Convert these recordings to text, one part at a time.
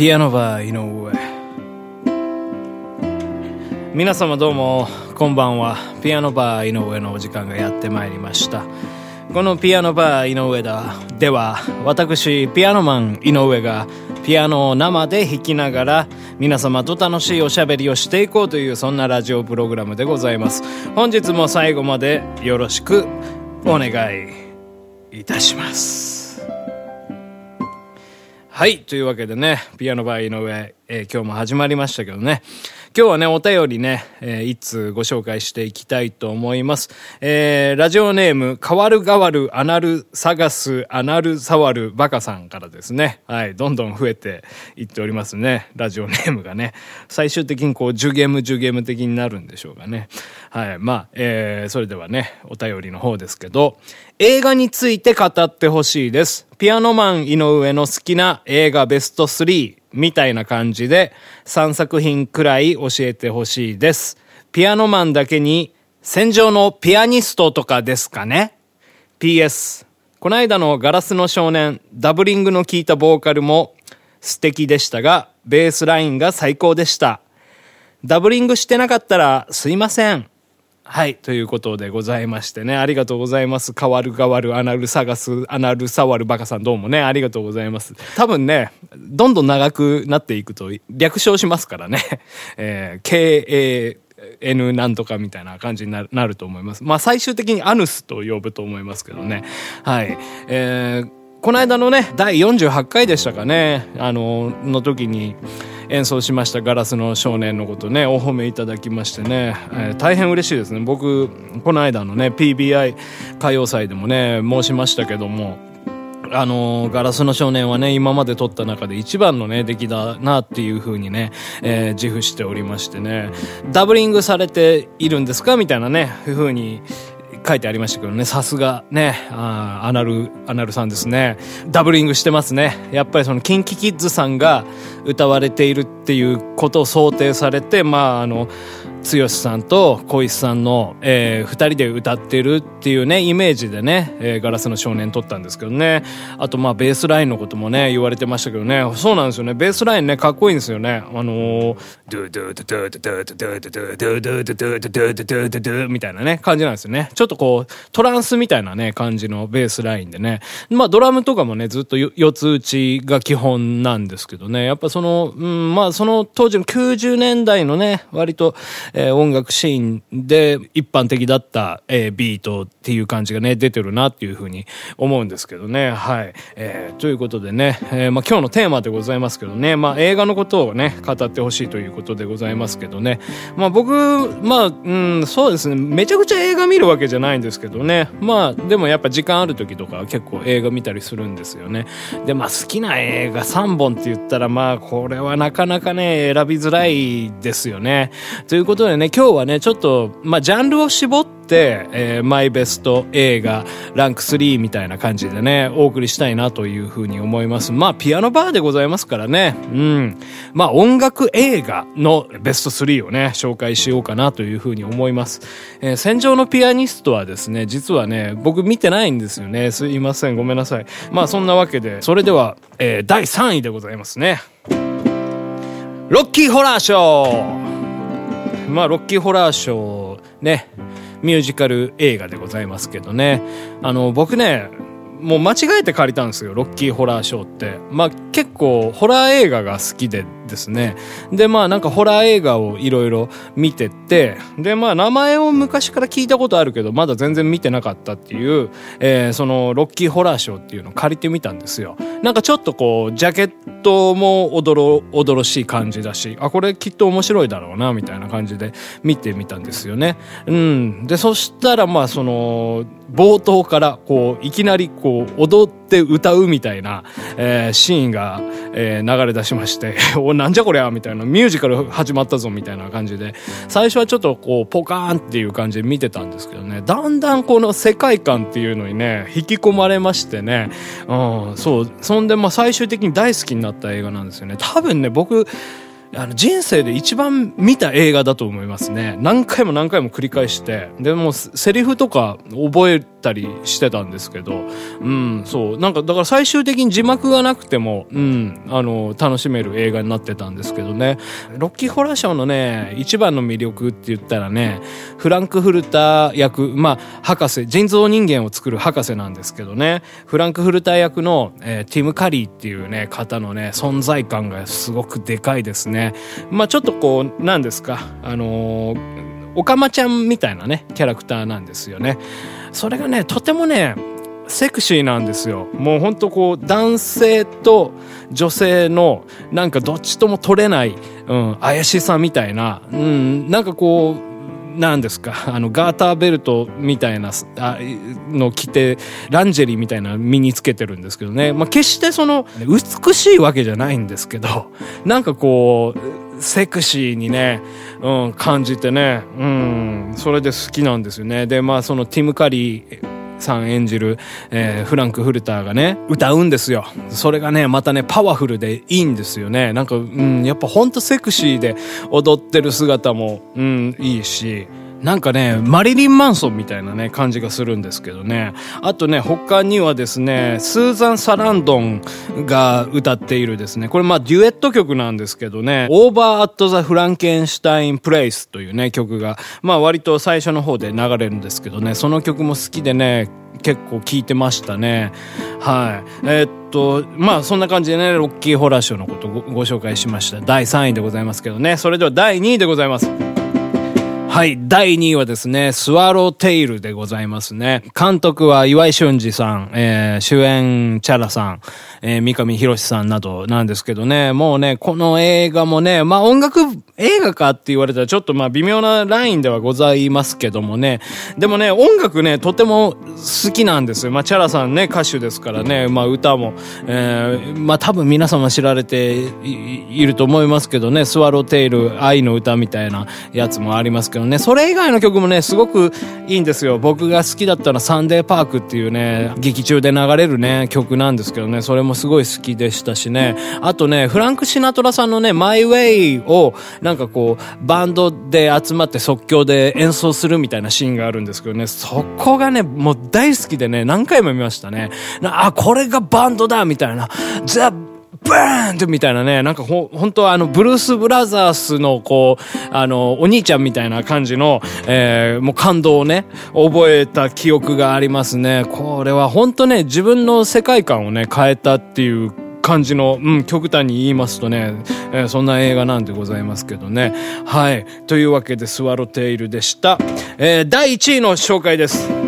ピアノバー井上。皆様どうもこんばんは。ピアノバー井上のお時間がやってまいりました。このピアノバー井上だでは私ピアノマン井上がピアノを生で弾きながら皆様と楽しいおしゃべりをしていこうというそんなラジオプログラムでございます。本日も最後までよろしくお願いいたします。はい。というわけでねピアノバー井上、えー、今日も始まりましたけどね。今日はね、お便りね、えー、一通ご紹介していきたいと思います。えー、ラジオネーム、変わる変わるアナル探すアナル触るバカさんからですね。はい、どんどん増えていっておりますね。ラジオネームがね。最終的にこう、ジュゲムジュゲム的になるんでしょうかね。はい、まあ、えー、それではね、お便りの方ですけど、映画について語ってほしいです。ピアノマン井上の好きな映画ベスト3。みたいな感じで3作品くらい教えてほしいです。ピアノマンだけに戦場のピアニストとかですかね ?PS。この間のガラスの少年、ダブリングの効いたボーカルも素敵でしたが、ベースラインが最高でした。ダブリングしてなかったらすいません。はい。ということでございましてね。ありがとうございます。変わる変わる、アナル探す、アナル触るバカさんどうもね。ありがとうございます。多分ね、どんどん長くなっていくと略称しますからね。えー、KA、N なんとかみたいな感じになるなると思います。まあ最終的にアヌスと呼ぶと思いますけどね。はい。えー、この間のね、第48回でしたかね。あの、の時に、演奏しましたガラスの少年のことね、お褒めいただきましてね、えー、大変嬉しいですね。僕、この間のね、PBI 歌謡祭でもね、申しましたけども、あの、ガラスの少年はね、今まで撮った中で一番のね、出来だなっていう風にね、えー、自負しておりましてね、ダブリングされているんですか？みたいなね、ふうに、書いてありましたけどね、さすがね、あアナル、アナルさんですね。ダブリングしてますね。やっぱりその、 KinKi Kids さんが歌われているっていうことを想定されて、まあ、あの、剛さんと光一さんの、えー、二人で歌ってるっていうね、イメージでね、えー、ガラスの少年録ったんですけどね。あと、まあ、ベースラインのこともね、言われてましたけどね。そうなんですよね。ベースラインね、かっこいいんですよね。あの、ドゥドゥドゥドゥドゥドゥドゥドゥドゥドゥドゥドゥドゥドゥドゥドゥドゥドゥみたいなね、感じなんですよね。ちょっとこう、トランスみたいなね、感じのベースラインでね。まあ、ドラムとかもね、ずっと四つ打ちが基本なんですけどね。やっぱその、うん、まあ、その当時の90年代のね、割と、えー、音楽シーンで一般的だった、えー、ビートっていう感じがね、出てるなっていうふうに思うんですけどね。はい。えー、ということでね、えー、まあ今日のテーマでございますけどね、まあ映画のことをね、語ってほしいということでございますけどね。まあ僕、まあ、うん、そうですね、めちゃくちゃ映画見るわけじゃないんですけどね。まあ、でもやっぱ時間ある時とか結構映画見たりするんですよね。で、まあ好きな映画3本って言ったらまあこれはなかなかね、選びづらいですよね。ということでね、今日はね、ちょっと、まあ、ジャンルを絞って、えー、マイベスト映画、ランク3みたいな感じでね、お送りしたいなというふうに思います。まあ、ピアノバーでございますからね。うん。まあ、音楽映画のベスト3をね、紹介しようかなというふうに思います。えー、戦場のピアニストはですね、実はね、僕見てないんですよね。すいません。ごめんなさい。まあ、そんなわけで、それでは、えー、第3位でございますね。ロッキーホラーショーまあ、ロッキーホラーショー、ね、ミュージカル映画でございますけどね。あの、僕ね、もう間違えて借りたんですよ、ロッキーホラーショーって。まあ結構ホラー映画が好きでですね。で、まあなんかホラー映画をいろいろ見てって、で、まあ名前を昔から聞いたことあるけど、まだ全然見てなかったっていう、えー、そのロッキーホラーショーっていうのを借りてみたんですよ。なんかちょっとこう、ジャケットもおどろ、おどろしい感じだし、あ、これきっと面白いだろうな、みたいな感じで見てみたんですよね。うん。で、そしたらまあその、冒頭からこう、いきなりこう、踊って歌うみたいな、えー、シーンが、えー、流れ出しまして、お、なんじゃこりゃみたいな、ミュージカル始まったぞみたいな感じで、最初はちょっとこう、ポカーンっていう感じで見てたんですけどね、だんだんこの世界観っていうのにね、引き込まれましてね、うん、そう、そんでまあ最終的に大好きになった映画なんですよね。多分ね、僕、あの、人生で一番見た映画だと思いますね。何回も何回も繰り返して、でも、セリフとか覚えたりしてたんですけど、うん、そう。なんか、だから最終的に字幕がなくても、うん、あの、楽しめる映画になってたんですけどね。ロッキーホラーショーのね、一番の魅力って言ったらね、フランクフルター役、まあ、博士、人造人間を作る博士なんですけどね、フランクフルター役の、えー、ティム・カリーっていうね、方のね、存在感がすごくでかいですね。ねまあ、ちょっとこう、なんですか、あのーおかまちゃんみたいなね、キャラクターなんですよね。それがね、とてもね、セクシーなんですよ。もうほんとこう、男性と女性の、なんかどっちとも取れない、うん、怪しさみたいな、うん、なんかこう、なんですか、あの、ガーターベルトみたいな、あの着て、ランジェリーみたいな身につけてるんですけどね。まあ、決してその、美しいわけじゃないんですけど、なんかこう、セクシーにね、うん、感じてね、うん、それで好きなんですよね。で、まあ、そのティム・カリー、さん演じる、えー、フランク・フルターがね、歌うんですよ。それがね、またね、パワフルでいいんですよね。なんか、うん、やっぱほんとセクシーで踊ってる姿も、うん、いいし、なんかね、マリリン・マンソンみたいなね、感じがするんですけどね。あとね、他にはですね、スーザン・サランドンが歌っているですね、これまあデュエット曲なんですけどね、オーバー・アット・ザ・フランケンシュタイン・プレイスというね、曲が、まあ割と最初の方で流れるんですけどね、その曲も好きでね、結構聴いてましたね。はい。えー、っと、まあそんな感じでね、ロッキーホラーショーのことをごご紹介しました。第3位でございますけどね。それでは第2位でございます。はい。第2位はですね、スワローテイルでございますね。監督は岩井俊二さん、えー、主演チャラさん、えー、三上博さんなどなんですけどね、もうね、この映画もね、まあ音楽映画かって言われたらちょっとまあ微妙なラインではございますけどもね、でもね、音楽ね、とても好きなんですよ。まあチャラさんね、歌手ですからね、まあ歌も、えー、まあ多分皆様知られていると思いますけどね、スワローテイル、愛の歌みたいなやつもありますけどどね、それ以外の曲もね、すごくいいんですよ。僕が好きだったのはサンデーパークっていうね、劇中で流れるね、曲なんですけどね、それもすごい好きでしたしね。あとね、フランク・シナトラさんのね、マイ・ウェイを、なんかこう、バンドで集まって即興で演奏するみたいなシーンがあるんですけどね、そこがね、もう大好きでね、何回も見ましたね。あ、これがバンドだみたいな。ザ・バーンってみたいなね、なんかほ、本当はあの、ブルース・ブラザースのこう、あの、お兄ちゃんみたいな感じの、えー、もう感動をね、覚えた記憶がありますね。これは本当ね、自分の世界観をね、変えたっていう感じの、うん、極端に言いますとね、えー、そんな映画なんでございますけどね。はい。というわけで、スワロテイルでした。えー、第1位の紹介です。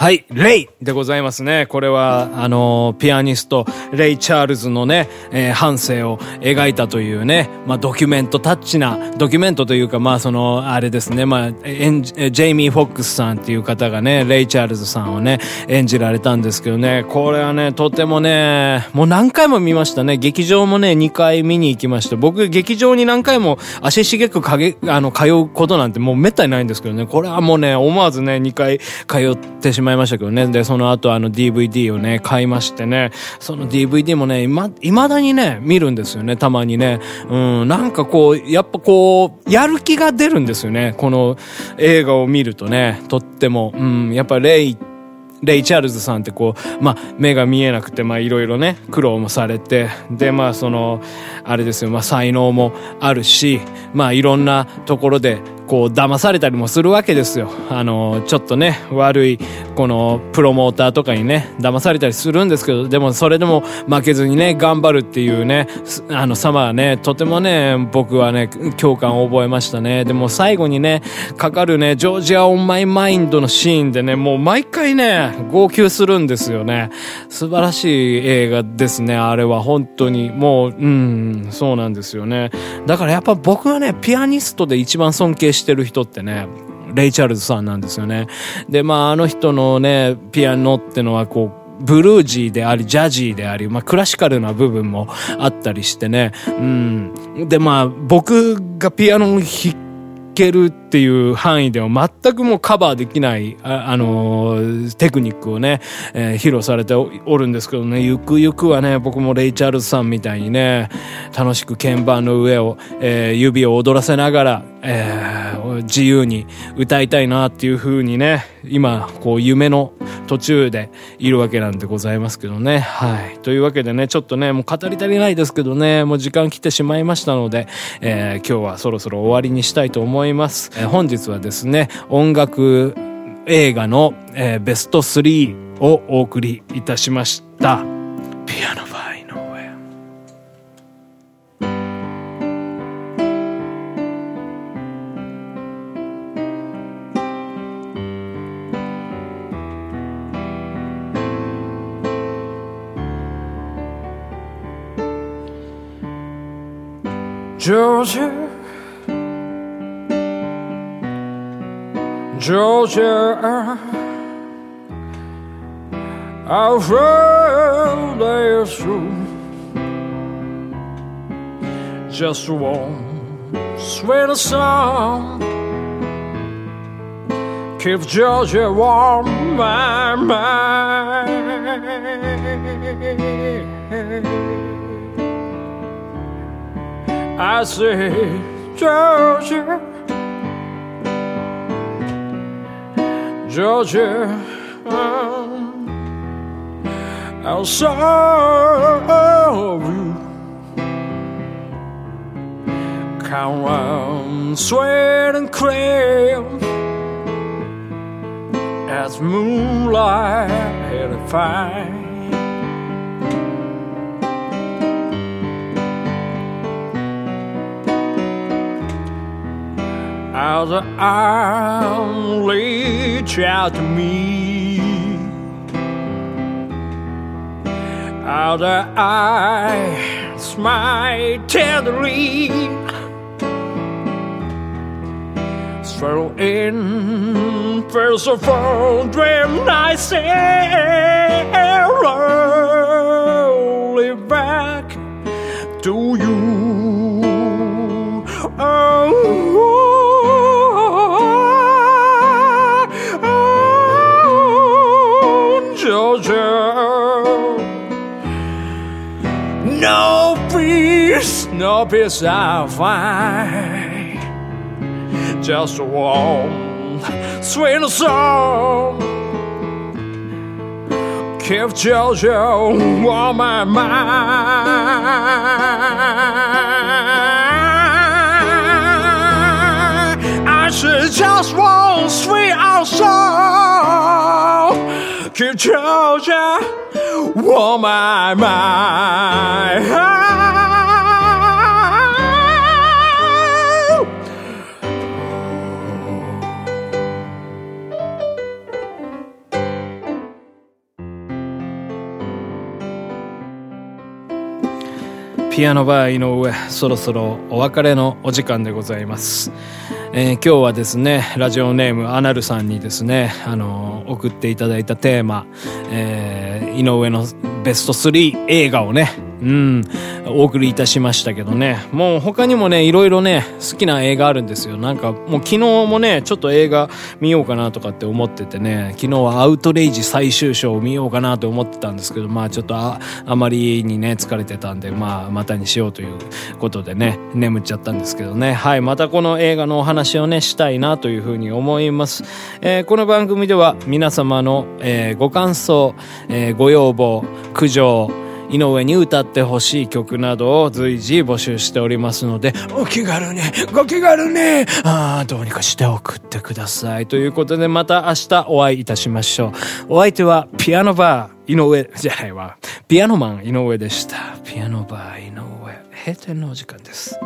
はい、レイでございますね。これは、あの、ピアニスト、レイ・チャールズのね、えー、半生を描いたというね、まあ、ドキュメントタッチな、ドキュメントというか、まあ、その、あれですね、まあ、エンジェイミー・フォックスさんっていう方がね、レイ・チャールズさんをね、演じられたんですけどね、これはね、とてもね、もう何回も見ましたね。劇場もね、2回見に行きました。僕、劇場に何回も足しげくかげ、あの、通うことなんてもうめったにないんですけどね、これはもうね、思わずね、2回通ってしまいましたけどね。で、その後あの DVD をね、買いましてね、その DVD もね、今、未だにね、見るんですよね、たまにね。うん、なんかこう、やっぱこう、やる気が出るんですよね、この映画を見るとね、とっても。うん、やっぱレイレイ・チャールズさんってこう、まあ、目が見えなくて、まあ、いろいろね、苦労もされて、で、まあ、その、あれですよ、まあ、才能もあるし、まあ、いろんなところで、こう騙されたりもするわけですよ。あの、ちょっとね、悪い、この、プロモーターとかにね、騙されたりするんですけど、でもそれでも負けずにね、頑張るっていうね、あの、様はね、とてもね、僕はね、共感を覚えましたね。でも最後にね、かかるね、ジョージア・オン・マイ・マインドのシーンでね、もう毎回ね、号泣するんですよね。素晴らしい映画ですね、あれは本当に。もう、うん、そうなんですよね。だからやっぱ僕はね、ピアニストで一番尊敬してしてる人ってね、レイ・チャールズさんなんですよね。で、まあ、あの人のね、ピアノってのはこう、ブルージーであり、ジャジーであり、まあ、クラシカルな部分もあったりしてね。うん。で、まあ、僕がピアノを弾けるっていう範囲では全くもうカバーできない、あ、あのー、テクニックをね、えー、披露されておるんですけどね、ゆくゆくはね、僕もレイ・チャールズさんみたいにね、楽しく鍵盤の上を、えー、指を踊らせながら、えー、自由に歌いたいなっていう風にね、今、こう夢の途中でいるわけなんでございますけどね。はい。というわけでね、ちょっとね、もう語り足りないですけどね、もう時間来てしまいましたので、えー、今日はそろそろ終わりにしたいと思います。えー、本日はですね、音楽映画の、えー、ベスト3をお送りいたしました。ピアノ Georgia, Georgia, uh, I've heard there's true. Just one sweet song. Keep Georgia warm, my mind. I say, Georgia, Georgia. Uh, I'll serve you. Come on, sweat and cream as moonlight had fine. How the arm reach out to me. How the eyes smile tenderly. Swirl in first of all, dream I say, rolling no peace I find. Just a warm, sweet song. Keep Georgia on my mind. I should just want sweet song. Keep Georgia on my mind. ピアノバー井上そろそろお別れのお時間でございます、えー、今日はですねラジオネームアナルさんにですねあの送っていただいたテーマ、えー、井上のベスト3映画をねうん、お送りいたしましたけどね。もう他にもね、いろいろね、好きな映画あるんですよ。なんか、もう昨日もね、ちょっと映画見ようかなとかって思っててね、昨日はアウトレイジ最終章を見ようかなと思ってたんですけど、まあちょっとあ、あまりにね、疲れてたんで、まあまたにしようということでね、眠っちゃったんですけどね。はい、またこの映画のお話をね、したいなというふうに思います。えー、この番組では皆様の、えー、ご感想、えー、ご要望、苦情、井上に歌ってほしい曲などを随時募集しておりますので、お気軽に、ご気軽に、あどうにかして送ってください。ということで、また明日お会いいたしましょう。お相手は、ピアノバー、井上、じゃないわ、ピアノマン井上でした。ピアノバー井上、閉店のお時間です。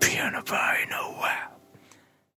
ピアノバー井上。